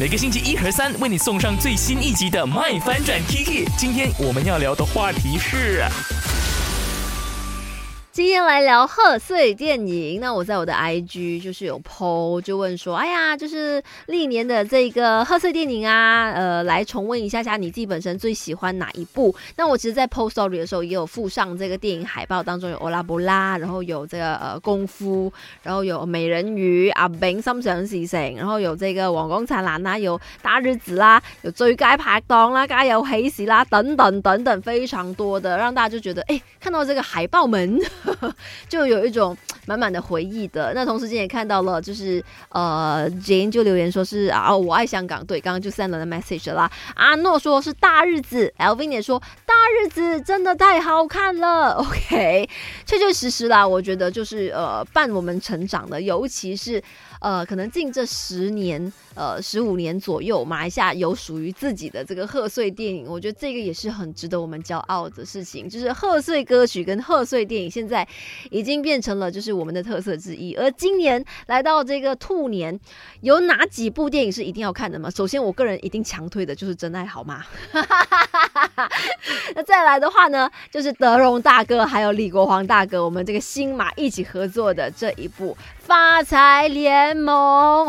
每个星期一和三为你送上最新一集的《麦翻转 Kiki》。今天我们要聊的话题是。今天来聊贺岁电影，那我在我的 IG 就是有 PO，就问说，哎呀，就是历年的这个贺岁电影啊，呃，来重温一下下你自己本身最喜欢哪一部？那我其实，在 PO Story 的时候也有附上这个电影海报，当中有欧拉布拉，然后有这个呃功夫，然后有美人鱼阿 Ben 三上四成，然后有这个王光灿烂啦，有大日子啦，有最佳拍档啦，加有喜事啦，等等等等，非常多的，让大家就觉得，哎，看到这个海报们。就有一种满满的回忆的。那同时间也看到了，就是呃，Jane 就留言说是啊，我爱香港。对，刚刚就三轮的 message 啦。阿诺说是大日子，Lvin 也说大日子真的太好看了。OK，确确实实啦，我觉得就是呃伴我们成长的，尤其是呃可能近这十年。呃，十五年左右，马来西亚有属于自己的这个贺岁电影，我觉得这个也是很值得我们骄傲的事情。就是贺岁歌曲跟贺岁电影，现在已经变成了就是我们的特色之一。而今年来到这个兔年，有哪几部电影是一定要看的吗？首先，我个人一定强推的就是《真爱好吗》。那再来的话呢，就是德荣大哥还有李国煌大哥，我们这个新马一起合作的这一部《发财联盟》。